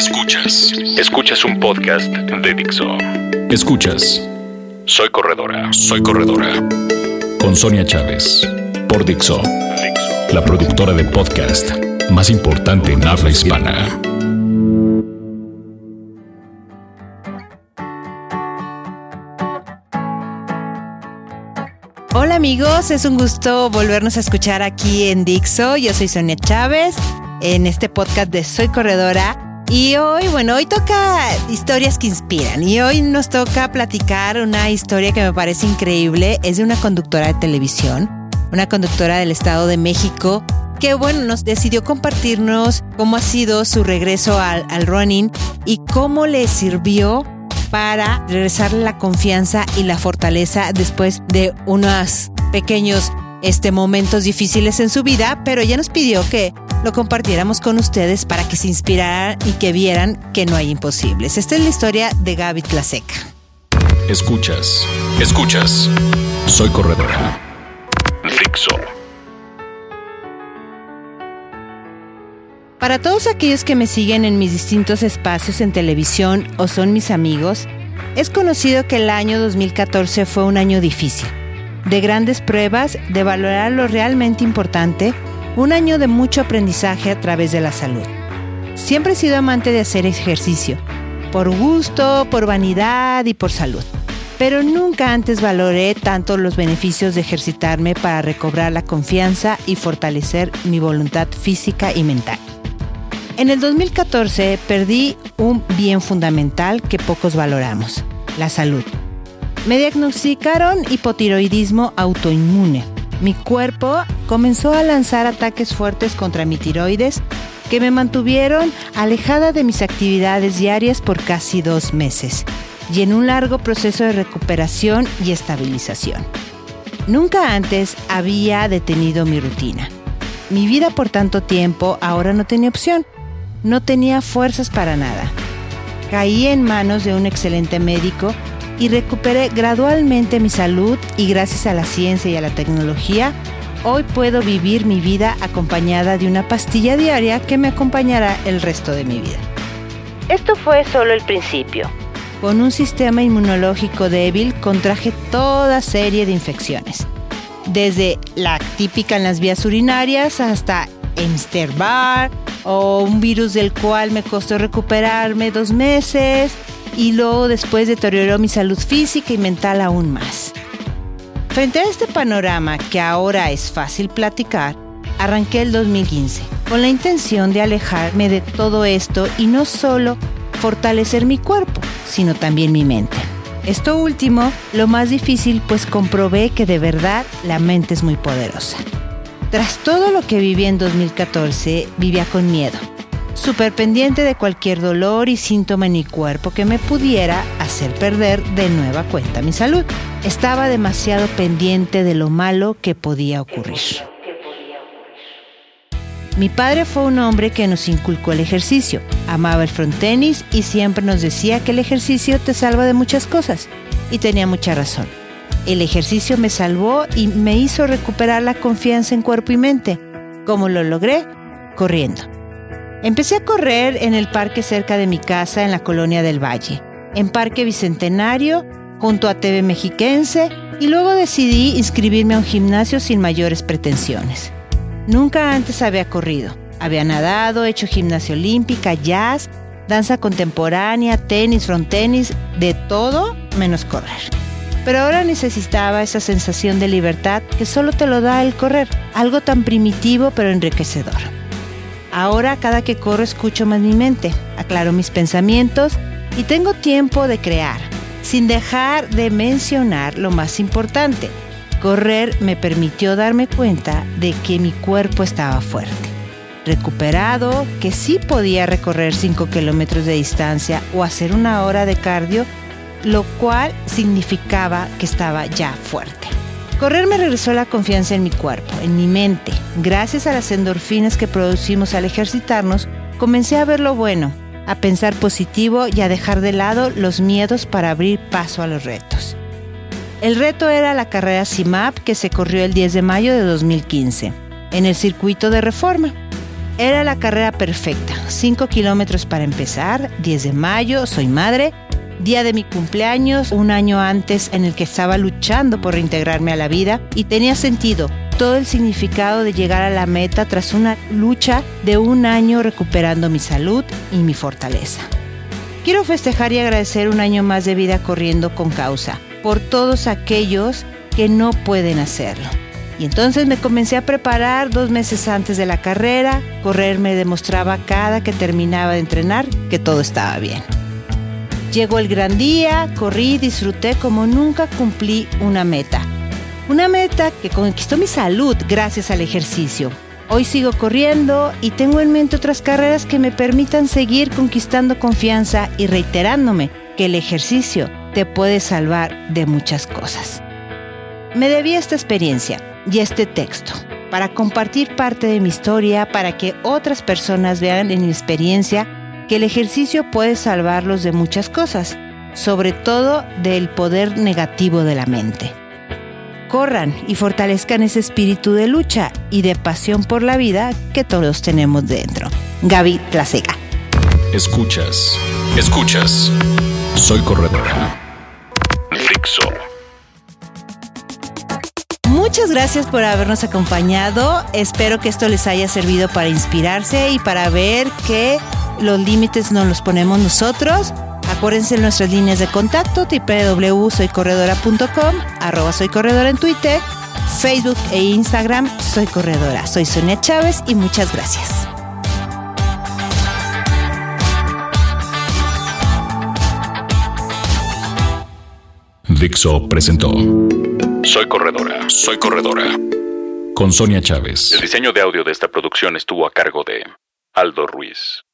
Escuchas. Escuchas un podcast de Dixo. Escuchas. Soy corredora. Soy corredora. Con Sonia Chávez. Por Dixo. La productora de podcast más importante en habla hispana. Hola amigos, es un gusto volvernos a escuchar aquí en Dixo. Yo soy Sonia Chávez en este podcast de Soy Corredora. Y hoy, bueno, hoy toca historias que inspiran. Y hoy nos toca platicar una historia que me parece increíble. Es de una conductora de televisión, una conductora del Estado de México, que bueno, nos decidió compartirnos cómo ha sido su regreso al, al running y cómo le sirvió para regresarle la confianza y la fortaleza después de unos pequeños este, momentos difíciles en su vida, pero ella nos pidió que lo compartiéramos con ustedes para que se inspiraran y que vieran que no hay imposibles. Esta es la historia de Gaby Tlaseca. Escuchas, escuchas. Soy corredora. Dixo. Para todos aquellos que me siguen en mis distintos espacios en televisión o son mis amigos, es conocido que el año 2014 fue un año difícil, de grandes pruebas, de valorar lo realmente importante, un año de mucho aprendizaje a través de la salud. Siempre he sido amante de hacer ejercicio, por gusto, por vanidad y por salud. Pero nunca antes valoré tanto los beneficios de ejercitarme para recobrar la confianza y fortalecer mi voluntad física y mental. En el 2014 perdí un bien fundamental que pocos valoramos, la salud. Me diagnosticaron hipotiroidismo autoinmune. Mi cuerpo comenzó a lanzar ataques fuertes contra mi tiroides que me mantuvieron alejada de mis actividades diarias por casi dos meses y en un largo proceso de recuperación y estabilización. Nunca antes había detenido mi rutina. Mi vida por tanto tiempo ahora no tenía opción no tenía fuerzas para nada. Caí en manos de un excelente médico y recuperé gradualmente mi salud y gracias a la ciencia y a la tecnología, hoy puedo vivir mi vida acompañada de una pastilla diaria que me acompañará el resto de mi vida. Esto fue solo el principio. Con un sistema inmunológico débil contraje toda serie de infecciones, desde la típica en las vías urinarias hasta Bar o un virus del cual me costó recuperarme dos meses y luego después deterioró mi salud física y mental aún más. Frente a este panorama que ahora es fácil platicar, arranqué el 2015 con la intención de alejarme de todo esto y no solo fortalecer mi cuerpo, sino también mi mente. Esto último, lo más difícil, pues comprobé que de verdad la mente es muy poderosa. Tras todo lo que viví en 2014, vivía con miedo, súper pendiente de cualquier dolor y síntoma en mi cuerpo que me pudiera hacer perder de nueva cuenta mi salud. Estaba demasiado pendiente de lo malo que podía ocurrir. Mi padre fue un hombre que nos inculcó el ejercicio, amaba el frontenis y siempre nos decía que el ejercicio te salva de muchas cosas. Y tenía mucha razón. El ejercicio me salvó y me hizo recuperar la confianza en cuerpo y mente. ¿Cómo lo logré? Corriendo. Empecé a correr en el parque cerca de mi casa en la colonia del Valle, en Parque Bicentenario, junto a TV Mexiquense, y luego decidí inscribirme a un gimnasio sin mayores pretensiones. Nunca antes había corrido. Había nadado, hecho gimnasia olímpica, jazz, danza contemporánea, tenis, frontenis, de todo menos correr. Pero ahora necesitaba esa sensación de libertad que solo te lo da el correr, algo tan primitivo pero enriquecedor. Ahora cada que corro escucho más mi mente, aclaro mis pensamientos y tengo tiempo de crear, sin dejar de mencionar lo más importante. Correr me permitió darme cuenta de que mi cuerpo estaba fuerte, recuperado, que sí podía recorrer 5 kilómetros de distancia o hacer una hora de cardio lo cual significaba que estaba ya fuerte. Correr me regresó la confianza en mi cuerpo, en mi mente. Gracias a las endorfinas que producimos al ejercitarnos, comencé a ver lo bueno, a pensar positivo y a dejar de lado los miedos para abrir paso a los retos. El reto era la carrera CIMAP que se corrió el 10 de mayo de 2015, en el circuito de reforma. Era la carrera perfecta. 5 kilómetros para empezar, 10 de mayo, soy madre, día de mi cumpleaños, un año antes en el que estaba luchando por reintegrarme a la vida y tenía sentido todo el significado de llegar a la meta tras una lucha de un año recuperando mi salud y mi fortaleza. Quiero festejar y agradecer un año más de vida corriendo con causa por todos aquellos que no pueden hacerlo. Y entonces me comencé a preparar dos meses antes de la carrera. Correr me demostraba cada que terminaba de entrenar que todo estaba bien. Llegó el gran día, corrí, disfruté como nunca cumplí una meta. Una meta que conquistó mi salud gracias al ejercicio. Hoy sigo corriendo y tengo en mente otras carreras que me permitan seguir conquistando confianza y reiterándome que el ejercicio te puede salvar de muchas cosas. Me debí esta experiencia y este texto para compartir parte de mi historia, para que otras personas vean en mi experiencia que el ejercicio puede salvarlos de muchas cosas, sobre todo del poder negativo de la mente corran y fortalezcan ese espíritu de lucha y de pasión por la vida que todos tenemos dentro. Gaby Tlasega. Escuchas, escuchas. Soy corredora. Fixo. Muchas gracias por habernos acompañado. Espero que esto les haya servido para inspirarse y para ver que los límites no los ponemos nosotros Acuérdense en nuestras líneas de contacto www.soycorredora.com, arroba soy corredora en Twitter, Facebook e Instagram Soy Corredora. Soy Sonia Chávez y muchas gracias. Dixo presentó Soy Corredora, Soy Corredora. Con Sonia Chávez. El diseño de audio de esta producción estuvo a cargo de Aldo Ruiz.